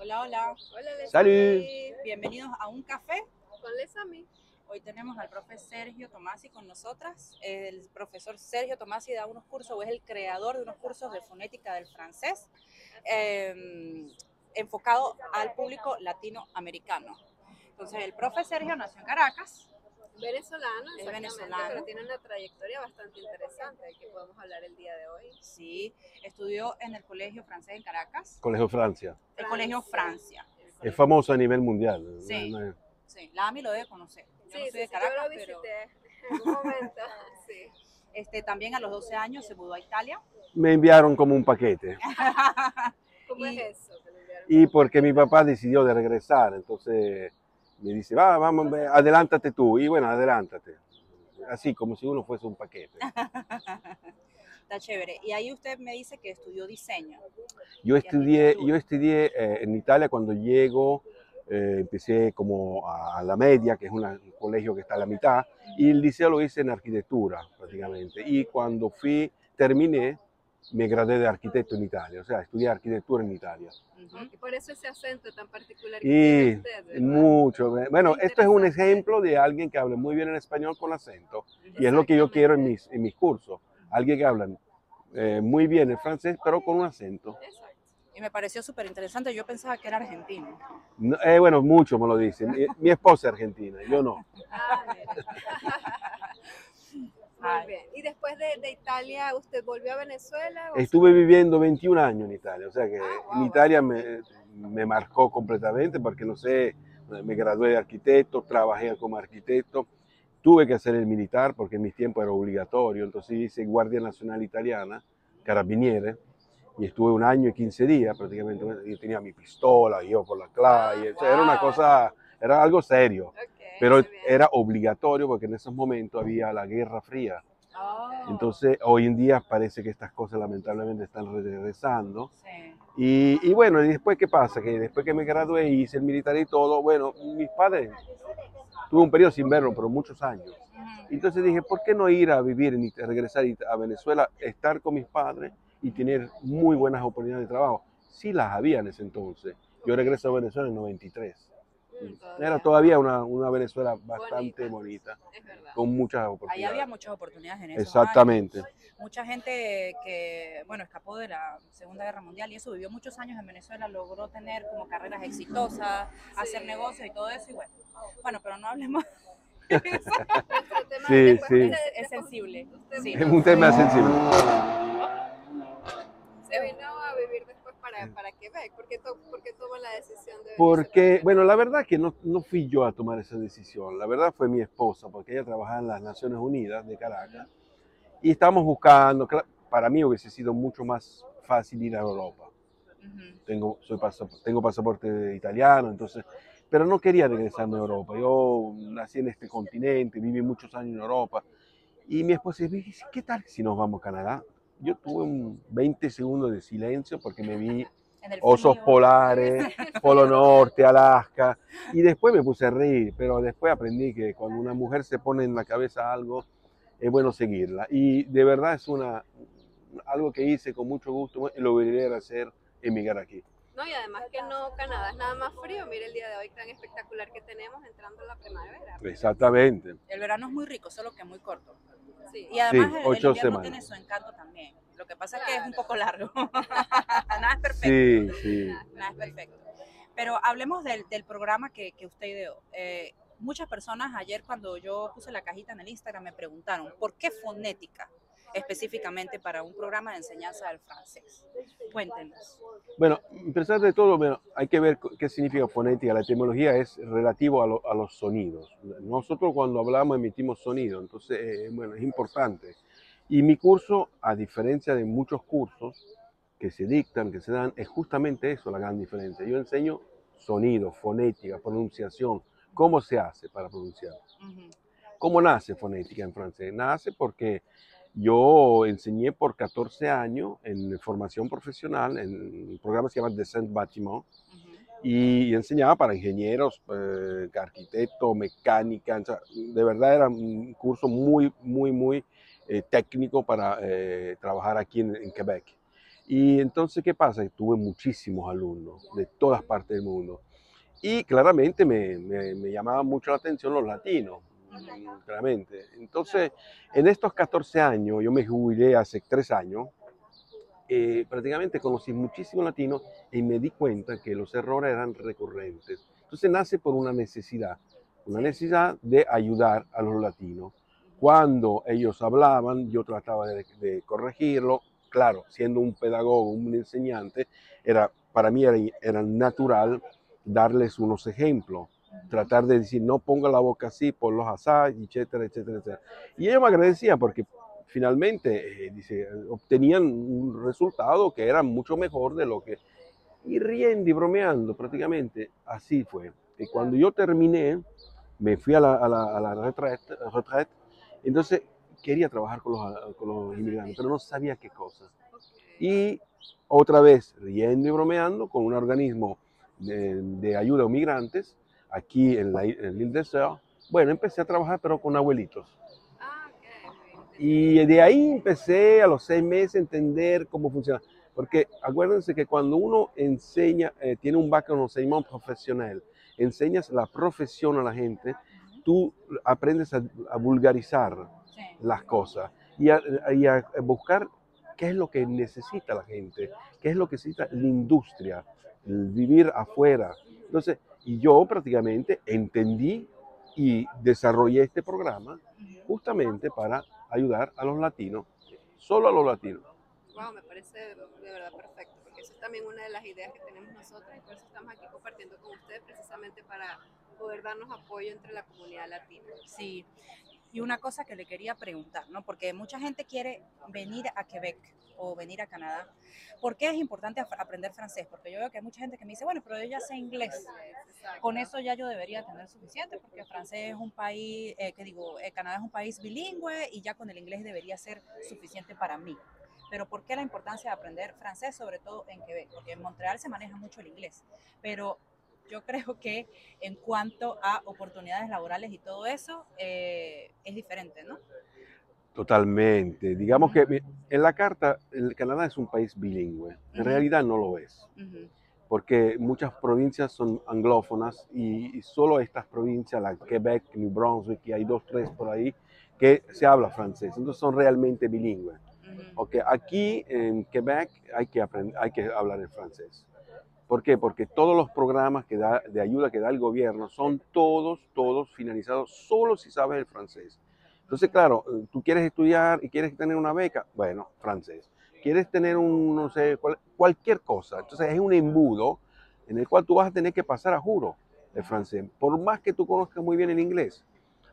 Hola, hola. Hola, Les Salud. Bienvenidos a un café. Con Lesami. Hoy tenemos al profe Sergio Tomasi con nosotras. El profesor Sergio Tomasi da unos cursos, o es el creador de unos cursos de fonética del francés, eh, enfocado al público latinoamericano. Entonces, el profe Sergio nació en Caracas. Venezolano, Es venezolano. pero tiene una trayectoria bastante interesante del que podemos hablar el día de hoy. Sí, estudió en el Colegio Francés en Caracas, Colegio Francia. el Colegio Francia. Es famoso a nivel mundial. Sí. No, no, Sí, la AMI lo debe conocer. Yo Sí, no sí, soy de sí, Caracas, yo lo pero visité en algún momento. sí. este, también a los 12 años se mudó a Italia. Me enviaron como un paquete. ¿Cómo Y- es eso? Y porque mi papá decidió de regresar, entonces me dice, va, vamos, adelántate tú. Y bueno, adelántate. Así como si uno fuese un paquete. Está chévere. Y ahí usted me dice que estudió diseño. Yo estudié, yo estudié eh, en Italia cuando llego, eh, empecé como a, a la media, que es una- un colegio que está a la mitad, y el liceo lo hice en arquitectura prácticamente. Y cuando fui, terminé, me gradué de arquitecto en Italia, o sea, estudié arquitectura en Italia. Ujú. Y por eso ese acento tan particular que Y tiene usted, ¿verdad? mucho. Bueno, esto es un ejemplo de alguien que habla muy bien el español con acento, y es lo que yo quiero en mis, en mis cursos. Alguien que habla eh, muy bien el francés, pero con un acento. Exacto. Y me pareció súper interesante. Yo pensaba que era argentino. No, eh, bueno, muchos me lo dicen. Mi, mi esposa es argentina, yo no. Ah. Muy bien. ¿Y después de, de Italia, usted volvió a Venezuela? o Estuve viviendo 21 años en Italia, o sea que Ah, en wow, Italia me, me marcó completamente porque no sé, me gradué de arquitecto, trabajé como arquitecto, tuve que hacer el militar porque en mis tiempos era obligatorio, entonces hice Guardia Nacional Italiana, Carabiniere, y estuve un año y 15 días prácticamente, yo tenía mi pistola, yo por la calle, o sea, era una cosa, era algo serio, pero era obligatorio porque en esos momentos había la Guerra Fría. Oh, Entonces, hoy en día parece que estas cosas lamentablemente están regresando. sí. Y, y bueno, ¿y después qué pasa? Que después que me gradué y hice el militar y todo, bueno, mis padres, tuve un periodo sin verlo, pero muchos años. Entonces dije, ¿por qué no ir a vivir, en, It- regresar a Venezuela, estar con mis padres y tener muy buenas oportunidades de trabajo? Sí las había en ese entonces. Yo regreso a Venezuela en 93. Mm, Era todavía una, una Venezuela bastante Bonita. bonita, Es verdad. con muchas Ahí oportunidades. había muchas oportunidades en esos Exactamente. años. Mucha gente que, bueno, escapó de la Segunda Guerra Mundial y eso, vivió muchos años en Venezuela, logró tener como carreras exitosas, hacer negocios y todo eso, y bueno. Bueno, pero no hablemos, Sí, sí. es después sensible. Sí. Es un tema sensible. Se vino para, para Quebec. ¿Por qué, to- por qué tomó la decisión de Porque, bueno, la verdad que no, no fui yo a tomar esa decisión. La verdad fue mi esposa, porque ella trabajaba en las Naciones Unidas de Caracas. Y estábamos buscando, para mí hubiese sido mucho más fácil ir a Europa. Tengo, soy pasap- tengo pasaporte italiano, entonces, pero no quería regresarme a Europa. Yo nací en este continente, viví muchos años en Europa. Y mi esposa dice, ¿qué tal si nos vamos a Canadá? Yo tuve un 20 segundos de silencio porque me vi En el osos polares, Polo Norte, Alaska, y después me puse a reír, pero después aprendí que cuando una mujer se pone en la cabeza algo, es bueno seguirla. Y de verdad es una, algo que hice con mucho gusto y lo volveré a hacer emigrar aquí. No, y además que no, Canadá es nada más frío. Mire el día de hoy tan espectacular que tenemos entrando en la primavera. Exactamente. El verano es muy rico, solo que es muy corto. Sí. Y además el- el, ocho invierno semanas. tiene su encanto también. Lo que pasa es que es un poco largo. Nada es perfecto. Sí, sí. Nada es perfecto. Pero hablemos del, del programa que, que usted ideó. Eh, muchas personas ayer cuando yo puse la cajita en el Instagram me preguntaron, ¿por qué fonética específicamente para un programa de enseñanza del francés? Cuéntenos. Bueno, pesar de todo, bueno, hay que ver qué significa fonética. La etimología es relativo a, lo- a los sonidos. Nosotros cuando hablamos emitimos sonido, entonces, eh, bueno, es importante. Y mi curso, a diferencia de muchos cursos que se dictan, que se dan, es justamente eso la gran diferencia. Yo enseño sonido, fonética, pronunciación, cómo se hace para pronunciar. Ujú. ¿Cómo nace fonética en francés? Nace porque yo enseñé por 14 años en formación profesional en un programa que se llama Descent Bâtiment Ujú. y enseñaba para ingenieros, eh, arquitectos, mecánica. o sea, de verdad era un curso muy, muy, muy eh, técnico para eh, trabajar aquí en, en Quebec. Y entonces, ¿qué pasa? Tuve muchísimos alumnos de todas partes del mundo. Y claramente me, me, me llamaban mucho la atención los latinos, claramente. Entonces, en estos 14 años, yo me jubilé hace 3 años, eh, prácticamente conocí muchísimos latinos y me di cuenta que los errores eran recurrentes. Entonces nace por una necesidad, una necesidad de ayudar a los latinos. Cuando ellos hablaban, yo trataba de, de corregirlo. Claro, siendo un pedagogo, un enseñante, era, para mí era, era natural darles unos ejemplos, tratar de decir, no ponga la boca así, por los asá, etcétera, etcétera, etcétera. Y ellos me agradecían porque finalmente eh, dice, obtenían un resultado que era mucho mejor de lo que... Y riendo y bromeando prácticamente, así fue. Y cuando yo terminé, me fui a la, a la, a la retraite, retraite, entonces quería trabajar con los, con los inmigrantes, pero no sabía qué cosa. Y otra vez, riendo y bromeando con un organismo de, de ayuda a migrantes, aquí en, la, en l'Île des Sœurs, bueno, empecé a trabajar pero con abuelitos. Ah. Y de ahí empecé a los seis meses a entender cómo funciona. Porque acuérdense que cuando uno enseña, eh, tiene un background en enseñamiento profesional, enseñas la profesión a la gente, tú aprendes a, a vulgarizar Sí. las cosas y a, y a buscar qué es lo que necesita la gente, qué es lo que necesita la industria, el vivir afuera. Entonces, y yo prácticamente entendí y desarrollé este programa justamente para ayudar a los latinos, solo a los latinos. Wow, me parece de verdad perfecto, porque eso es también una de las ideas que tenemos nosotros y por eso estamos aquí compartiendo con ustedes precisamente para poder darnos apoyo entre la comunidad latina. Sí. Y una cosa que le quería preguntar, ¿no? Porque mucha gente quiere venir a Quebec o venir a Canadá. ¿Por qué es importante aprender francés? Porque yo veo que hay mucha gente que me dice, bueno, pero yo ya sé inglés. Con eso ya yo debería tener suficiente, porque francés es un país, eh, que digo, eh, Canadá es un país bilingüe y ya con el inglés debería ser suficiente para mí. Pero ¿por qué la importancia de aprender francés, sobre todo en Quebec? Porque en Montreal se maneja mucho el inglés, pero yo creo que en cuanto a oportunidades laborales y todo eso, eh, es diferente, ¿no? Totalmente. Digamos que en la carta, el Canadá es un país bilingüe. En Ujú. realidad no lo es, Ujú, porque muchas provincias son anglófonas y, y solo estas provincias, la Quebec, New Brunswick, y hay dos, tres por ahí, que se habla francés. Entonces son realmente bilingües. ujú, Ok, aquí en Quebec hay que, aprender, hay que hablar el francés. ¿Por qué? Porque todos los programas que da, de ayuda que da el gobierno son todos, todos finalizados solo si sabes el francés. Entonces, claro, eh, tú quieres estudiar y quieres tener una beca, bueno, francés. Quieres tener un, no sé, cual- cualquier cosa. Entonces es un embudo en el cual tú vas a tener que pasar a juro el francés, por más que tú conozcas muy bien el inglés.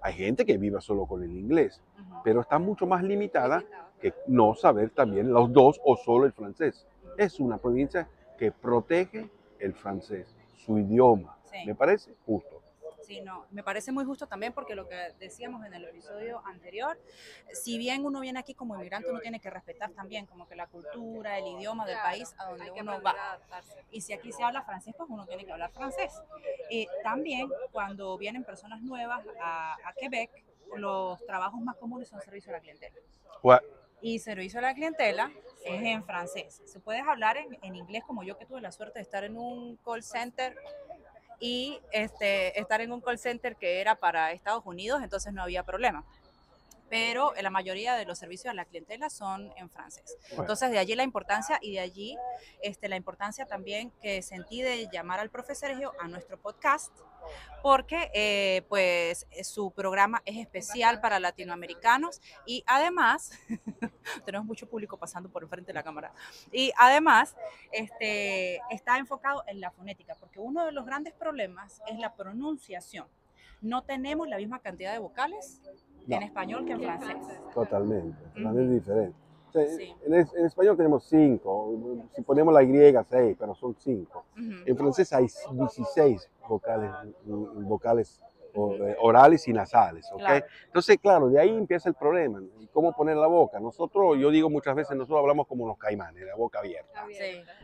Hay gente que vive solo con el inglés, pero está mucho más limitada que no saber también los dos o solo el francés. Es una provincia que protege el francés, su idioma. Sí. Me parece justo. Sí, no, me parece muy justo también porque lo que decíamos en el episodio anterior, si bien uno viene aquí como inmigrante, uno tiene que respetar también como que la cultura, el idioma del país a donde uno va. Y si aquí se habla francés, pues uno tiene que hablar francés. Y también cuando vienen personas nuevas a, a Quebec, los trabajos más comunes son servicio a la clientela. Gua- Y servicio a la clientela es en francés. Se puedes hablar en, en inglés como yo que tuve la suerte de estar en un call center y este, estar en un call center que era para Estados Unidos, entonces no había problema. Pero la mayoría de los servicios a la clientela son en francés. Bueno. Entonces de allí la importancia y de allí este, la importancia también que sentí de llamar al profe Sergio a nuestro podcast porque eh, pues eh, su programa es especial para latinoamericanos y además tenemos mucho público pasando por enfrente de la cámara y además este, está enfocado en la fonética porque uno de los grandes problemas es la pronunciación no tenemos la misma cantidad de vocales en No. español que en en francés. Totalmente, totalmente diferente. O sea, Sí. en, es- en español tenemos cinco, si ponemos la Y, seis, pero son cinco. En francés hay 16 vocales, mm, vocales orales y nasales, ¿ok? Claro. Entonces, claro, de ahí empieza el problema. ¿Y cómo poner la boca? Nosotros, yo digo muchas veces, nosotros hablamos como los caimanes, la boca abierta.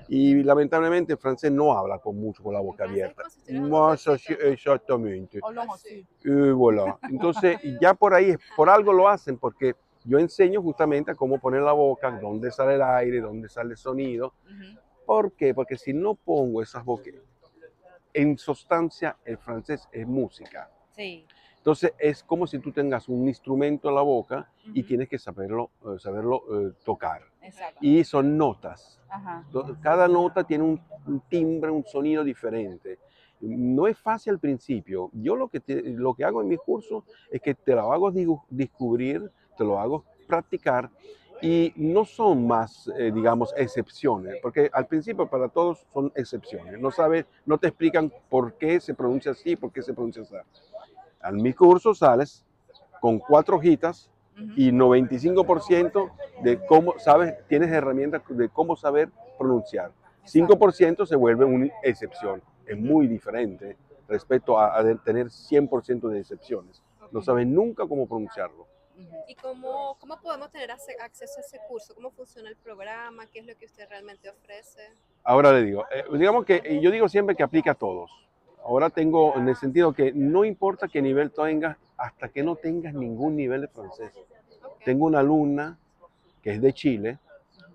Y lamentablemente el francés no habla con mucho con la boca abierta. Más exactamente. Hablamos Así. así. Y voilà. Entonces, y ya por ahí, por algo lo hacen, porque yo enseño justamente a cómo poner la boca, dónde sale el aire, dónde sale el sonido. ¿Por qué? Porque si no pongo esas bocas, en sustancia el francés es música. Sí. Entonces es como si tú tengas un instrumento en la boca y Ujú. tienes que saberlo, eh, saberlo eh, tocar. Exacto. Y son notas. Ajá. Cada nota tiene un, un timbre, un sonido diferente. No es fácil al principio. Yo lo que, te- lo que hago en mis cursos es que te lo hago descubrir, te lo hago practicar y no son más, eh, digamos, excepciones, porque al principio para todos son excepciones. No sabes, no te explican por qué se pronuncia así, por qué se pronuncia así. En mi curso sales con cuatro hojitas y 95% de cómo sabes, tienes herramientas de cómo saber pronunciar. 5% se vuelve una excepción. Es muy diferente respecto a, tener 100% de excepciones. No sabes nunca cómo pronunciarlo. ¿Y cómo, cómo podemos tener acceso a ese curso? ¿Cómo funciona el programa? ¿Qué es lo que usted realmente ofrece? Ahora le digo, eh, digamos que yo digo siempre que aplica a todos. Ahora tengo en el sentido que no importa qué nivel tengas hasta que no tengas ningún nivel de francés. Tengo una alumna que es de Chile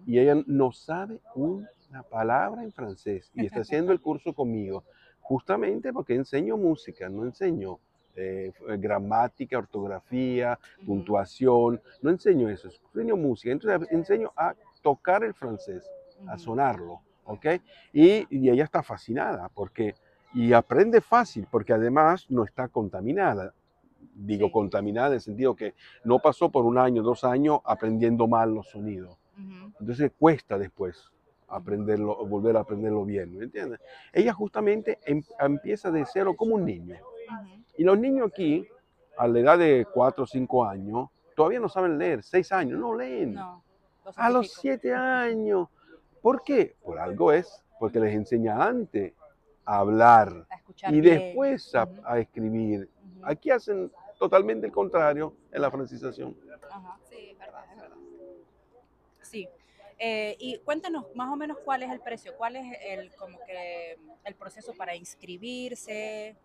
y ella no sabe una palabra en francés y está haciendo el curso conmigo justamente porque enseño música, no enseño eh, gramática, ortografía, puntuación, no enseño eso, enseño música, entonces enseño a tocar el francés, a sonarlo, ¿ok? Y, y ella está fascinada porque, y aprende fácil porque además no está contaminada. Digo Sí. contaminada en el sentido que no pasó por un año, dos años aprendiendo mal los sonidos. Ujú. Entonces cuesta después aprenderlo, volver a aprenderlo bien, ¿me entiendes? Ella justamente em- empieza de cero como un niño. Y los niños aquí, a la edad de 4 o 5 años, todavía no saben leer, 6 años, no leen. No. lo a los. 7 años. ¿Por qué? Por algo es, porque les enseña antes a hablar A y bien. después a, escribir. Aquí hacen totalmente el contrario en la francización. Ajá. Sí, es verdad, es verdad. Sí. Eh, y cuéntanos más o menos cuál es el precio, cuál es el como que el proceso para inscribirse,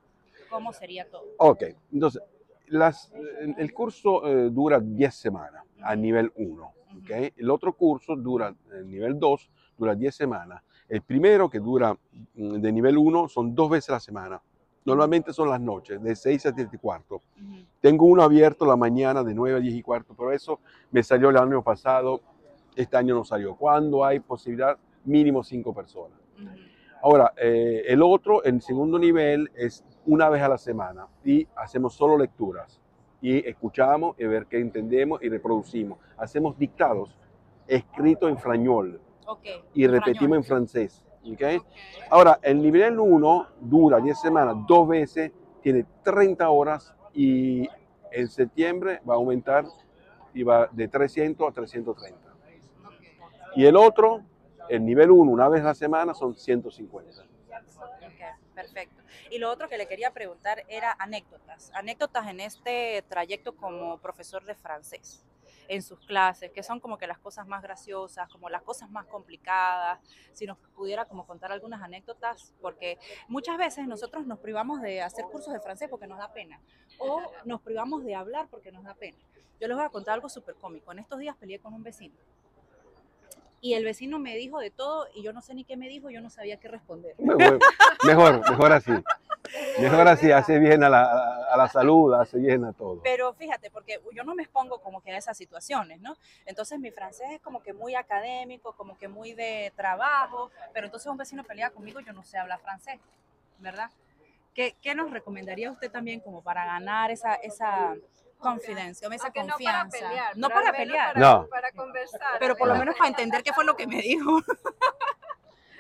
cómo sería todo. Ok, entonces, las, el, curso eh, dura 10 semanas a nivel 1. ¿ok? El otro curso dura, el nivel 2, dura 10 semanas. El primero, que dura mm, de nivel 1, son dos veces a la semana. Normalmente son las noches, de 6 a 10 y cuarto. Ujú. Tengo uno abierto la mañana de 9 a 10 y cuarto, pero eso me salió el año pasado, este año no salió. Cuando hay posibilidad, mínimo 5 personas. Ujú. Ahora, eh, el otro, el segundo nivel, es una vez a la semana y hacemos solo lecturas y escuchamos y ver qué entendemos y reproducimos. Hacemos dictados escritos en frañol Y repetimos en francés. ¿ok? Ok. Ahora, el nivel 1 dura 10 semanas, dos veces, tiene 30 horas y en septiembre va a aumentar y va de 300 a 330. Ok. Y el otro, el nivel 1, una vez a la semana, son 150. Ok, perfecto. Y lo otro que le quería preguntar era anécdotas. Anécdotas en este trayecto como profesor de francés, en sus clases, que son como que las cosas más graciosas, como las cosas más complicadas. Si nos pudiera como contar algunas anécdotas, porque muchas veces nosotros nos privamos de hacer cursos de francés porque nos da pena, o nos privamos de hablar porque nos da pena. Yo les voy a contar algo súper cómico. En estos días peleé con un vecino. Y el vecino me dijo de todo y yo no sé ni qué me dijo, yo no sabía qué responder. Mejor, mejor, mejor así. Mejor así, hace bien a la, a la salud, hace bien a todo. Pero fíjate, porque yo no me expongo como que a esas situaciones, ¿no? Entonces mi francés es como que muy académico, como que muy de trabajo, pero entonces un vecino pelea conmigo, yo no sé hablar francés, ¿verdad? ¿Qué, qué nos recomendaría usted también como para ganar esa, esa confidencia, esa Aunque confianza? no para pelear. No para pelear, Para, No. para conversar. pero por lo menos para entender qué fue lo que me dijo.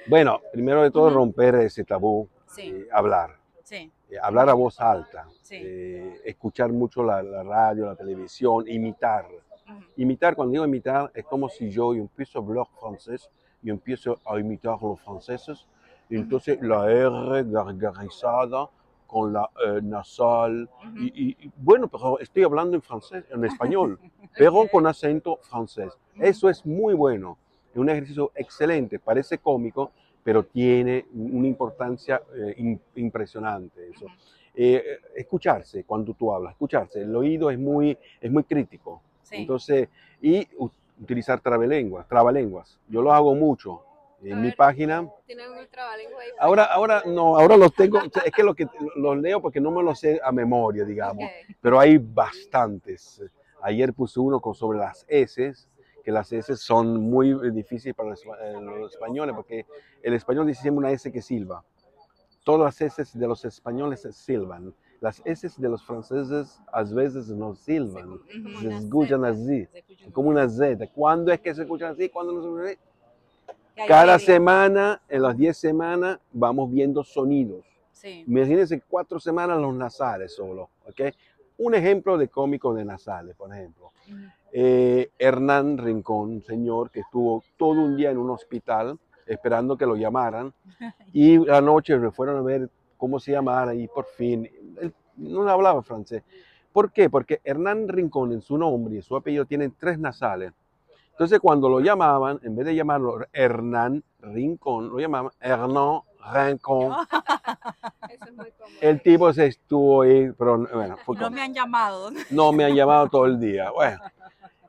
Bueno, primero de todo, romper ese tabú, Sí, eh, hablar, sí, eh, hablar a voz alta, Sí. eh, escuchar mucho la, la radio, la televisión, imitar. ujú, Imitar, cuando digo imitar, es como si yo empiezo a hablar francés y empiezo a imitar los franceses. Y entonces la R gargarizada con la eh, nasal. ujú. Y, y- y, bueno, pero estoy hablando en francés, en español, pero con acento francés. Eso es muy bueno. Es un ejercicio excelente, parece cómico, pero tiene una importancia eh, im- impresionante. Eso. Eh, escucharse cuando tú hablas, escucharse. El oído es muy, es muy crítico. Sí. Entonces, y utilizar trabalenguas, trabalenguas. Yo lo hago mucho en A mi ver. página. ¿Tienen un trabalenguas ahí? Ahora, ahora no, ahora los tengo, es que, lo que los leo porque no me los sé a memoria, digamos, Ok. pero hay bastantes. Ayer puse uno con, sobre las S, que las S son muy difíciles para los, eh, los españoles, porque el español dice siempre una S que silba. Todas las S de los españoles silban. Las S de los franceses a veces no silban. Se escuchan Z. así, como una Z. ¿Cuándo es que se escuchan así? ¿Cuándo no se escuchan así? Cada semana, en las 10 semanas, vamos viendo sonidos. Sí. Imagínense cuatro semanas los nasales solo, ¿ok? Un ejemplo de cómico de nasales, por ejemplo. Eh, Hernán Rincón, un señor que estuvo todo un día en un hospital esperando que lo llamaran y anoche le fueron a ver cómo se llamara y por fin, él no hablaba francés. ¿Por qué? Porque Hernán Rincón en su nombre y su apellido tienen tres nasales. Entonces cuando lo llamaban, en vez de llamarlo Hernán Rincón, lo llamaban Hernán Rincón. Eso es muy cómodo. El tipo se estuvo ahí, pero bueno, fue No me han llamado. no me han llamado todo el día. Bueno,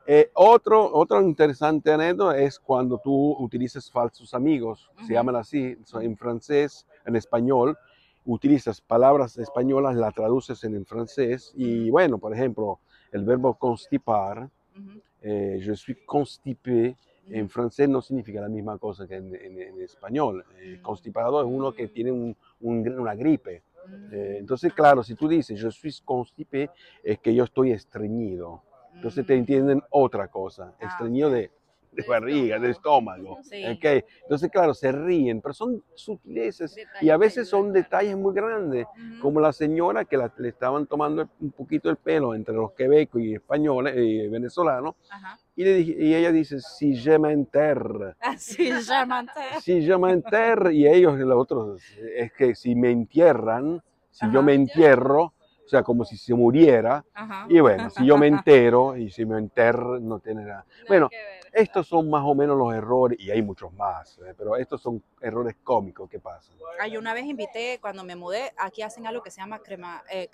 eh, otro, otro interesante anécdota es cuando tú utilizas falsos amigos, Ujú. se llaman así, en francés, en español, utilizas palabras españolas, las traduces en el francés y bueno, por ejemplo, el verbo constipar, Ujú, eh, je suis constipé, en francés no significa la misma cosa que en, en- en español. Eh, Mm. constipado es uno que tiene un- un- una gripe. Mm. Eh, entonces, claro, si tú dices je suis constipé, es que yo estoy estreñido. Entonces te entienden otra cosa, Ah, ok. de, de barriga, de estómago. Sí. ¿ok? Entonces, claro, se ríen, pero son sutilezas y a Detalles veces son detalles muy grandes, Ujú. como la señora que la- le estaban tomando un poquito el pelo entre los quebecos y españoles y venezolanos, Ajá. y, le dije- y ella dice, si je m'enterre, Así llaman. si je m'enterre, y ellos, los otros, es que si me entierran, si yo Ajá. me entierro, o sea, como si se muriera, Ajá. y bueno, si yo me entero y si me enterro, no tiene nada. Nada Bueno, ver. estos son más o menos los errores, y hay muchos más, eh, pero estos son errores cómicos que pasan. Ay, una vez invité, cuando me mudé, aquí hacen algo que se llama crema, eh,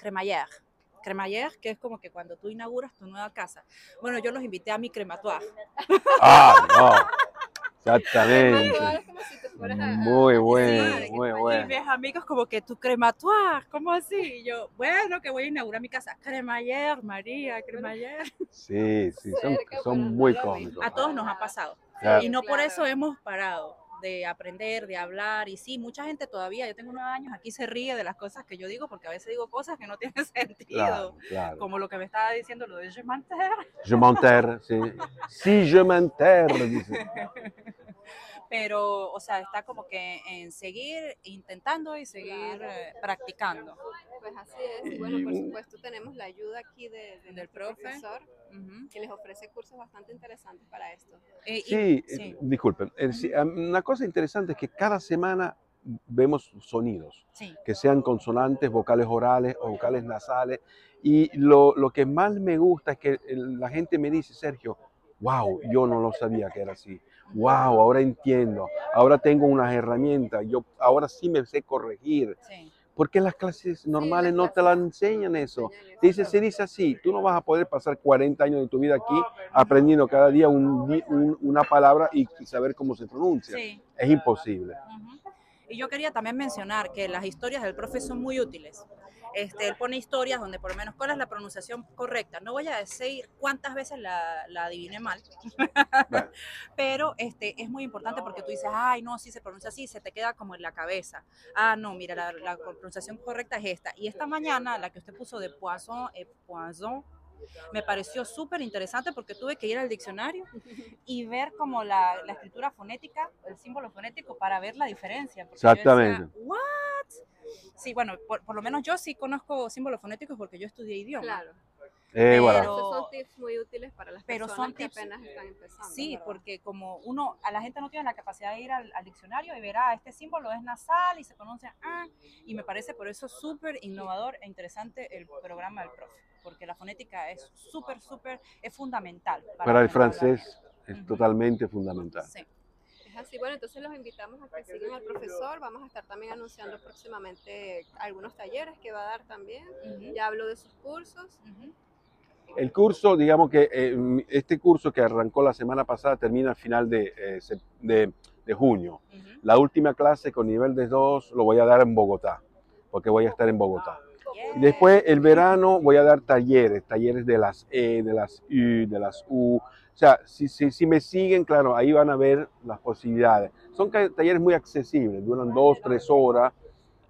que es como que cuando tú inauguras tu nueva casa. Bueno, yo los invité a mi crematoire. Ah, no, exactamente. Fueras a- a- Muy bueno, muy bueno. Y mis amigos como que tu crematoire, ¿cómo así? Y yo, bueno, que voy a inaugurar mi casa. Cremaillère, María, cremaillère. Sí, sí, son, son muy cómicos. A todos nos ha pasado. Claro. Y no por eso hemos parado de aprender, de hablar. Y sí, mucha gente todavía, yo tengo nueve años, aquí se ríe de las cosas que yo digo, porque a veces digo cosas que no tienen sentido. Claro, claro. Como lo que me estaba diciendo lo de je m'enterre. Je m'enterre, sí. Si je m'enterre, dice. Pero, o sea, está como que en seguir intentando y seguir Claro. eh, practicando. Pues así es. Y bueno, por supuesto tenemos la ayuda aquí de, de Del profe. profesor que les ofrece cursos bastante interesantes para esto. Eh, y- Sí, sí. eh, disculpen. Eh, sí, Una cosa interesante es que cada semana vemos sonidos, sí. que sean consonantes, vocales orales o vocales nasales. Y lo, lo que más me gusta es que la gente me dice, Sergio, wow, yo no lo sabía que era así. Wow, ahora entiendo. Ahora tengo unas herramientas. Yo ahora sí me sé corregir. Sí. ¿Por qué las clases normales no te clases la enseñan eso? Eso. Dice, se dice así, tú no vas a poder pasar 40 años de tu vida aquí aprendiendo cada día un un- una palabra y saber cómo se pronuncia. Sí. Es imposible. Ujú. Y yo quería también mencionar que las historias del profe son muy útiles. Este, él pone historias donde por lo menos cuál es la pronunciación correcta. No voy a decir cuántas veces la, la adiviné mal, pero este, es muy importante porque tú dices, ay, no, sí se pronuncia así, se te queda como en la cabeza. Ah, no, mira, la, la pronunciación correcta es esta. Y esta mañana, la que usted puso de poisson et poisson, me pareció súper interesante porque tuve que ir al diccionario y ver como la, la escritura fonética, el símbolo fonético, para ver la diferencia. porque yo decía, Exactamente. ¿What? Sí, bueno, por, por lo menos yo sí conozco símbolos fonéticos porque yo estudié idioma. Claro. Eh, Pero-. Esos son tips muy útiles para las pero personas son que tips- apenas están empezando. Sí, ¿verdad? porque como uno, a la gente no tiene la capacidad de ir al, al diccionario y verá, este símbolo es nasal y se pronuncia ah, y me parece por eso súper innovador e interesante el programa del profe, porque la fonética es súper, súper, es fundamental. Para el aprender a hablar francés es Ujú. totalmente fundamental. Sí. Es así. Bueno, entonces los invitamos a que sigan al profesor. Vamos a estar también anunciando próximamente algunos talleres que va a dar también. Ujú, Ya hablo de sus cursos. ujú. El curso, digamos que eh, este curso que arrancó la semana pasada termina al final de, eh, de- de junio. Ujú. La última clase con nivel de 2 lo voy a dar en Bogotá, porque voy a estar en Bogotá. Después, el verano, voy a dar talleres, talleres de las E, de las U, de las U. O sea, si, si, si me siguen, claro, ahí van a ver las posibilidades. Son talleres muy accesibles, duran dos, tres horas.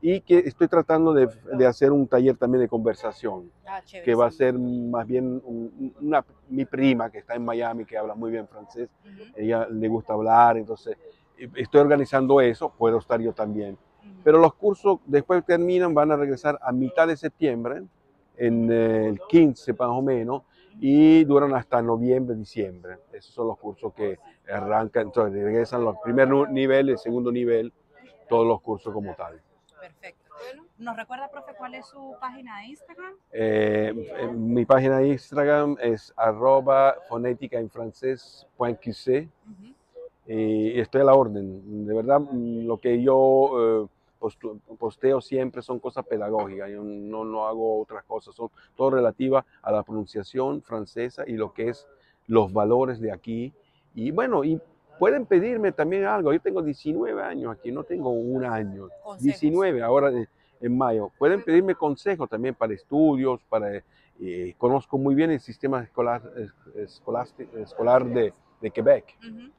Y que estoy tratando de, de hacer un taller también de conversación, Ah, que va a ser más bien un- una, mi prima que está en Miami, que habla muy bien francés. Ujú, Ella le gusta hablar, entonces eh, estoy organizando eso, puedo estar yo también. Pero los cursos después terminan, van a regresar a mitad de septiembre, en eh, el 15 más o menos, y duran hasta noviembre, diciembre. Esos son los cursos que arrancan, entonces regresan los primer nivel, el segundo nivel, todos los cursos como tal. Perfecto. ¿Nos recuerda, profe, cuál es su página de Instagram? Eh, mi página de Instagram es arroba fonética en francés point y estoy a la orden. De verdad, lo que yo eh, postu- posteo siempre son cosas pedagógicas, yo no, no hago otras cosas, son todo relativa a la pronunciación francesa y lo que es los valores de aquí. Y bueno, y pueden pedirme también algo, yo tengo 19 años aquí, no tengo un año, Consejos. 19 ahora en, mayo. Pueden pedirme consejos también para estudios, para... eh, conozco muy bien el sistema escolar, escolar de, de Quebec.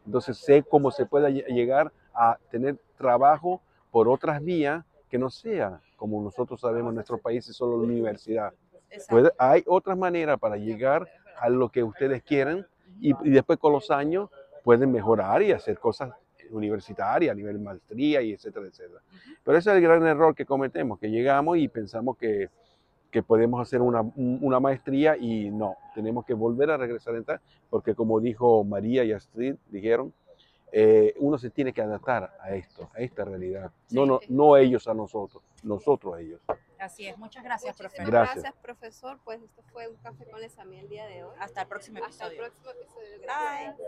Entonces sé cómo se puede lle- llegar a tener trabajo por otras vías que no sea como nosotros sabemos en nuestro país es solo la universidad. Puede- hay otras maneras para llegar a lo que ustedes quieren y, y después con los años pueden mejorar y hacer cosas universitarias a nivel maestría y etcétera, etcétera. Pero ese es el gran error que cometemos, que llegamos y pensamos que, que podemos hacer una, un- una maestría y no, tenemos que volver a regresar a entrar, porque como dijo María y Astrid, dijeron, eh, uno se tiene que adaptar a esto, a esta realidad. No, no, no ellos a nosotros, nosotros a ellos. Así es. Muchas gracias, profe. muchísimas Gracias. gracias, profesor. Pues esto fue un café con Lesami el día de hoy. Hasta el próximo Hasta el episodio. próximo episodio. Gracias. Bye.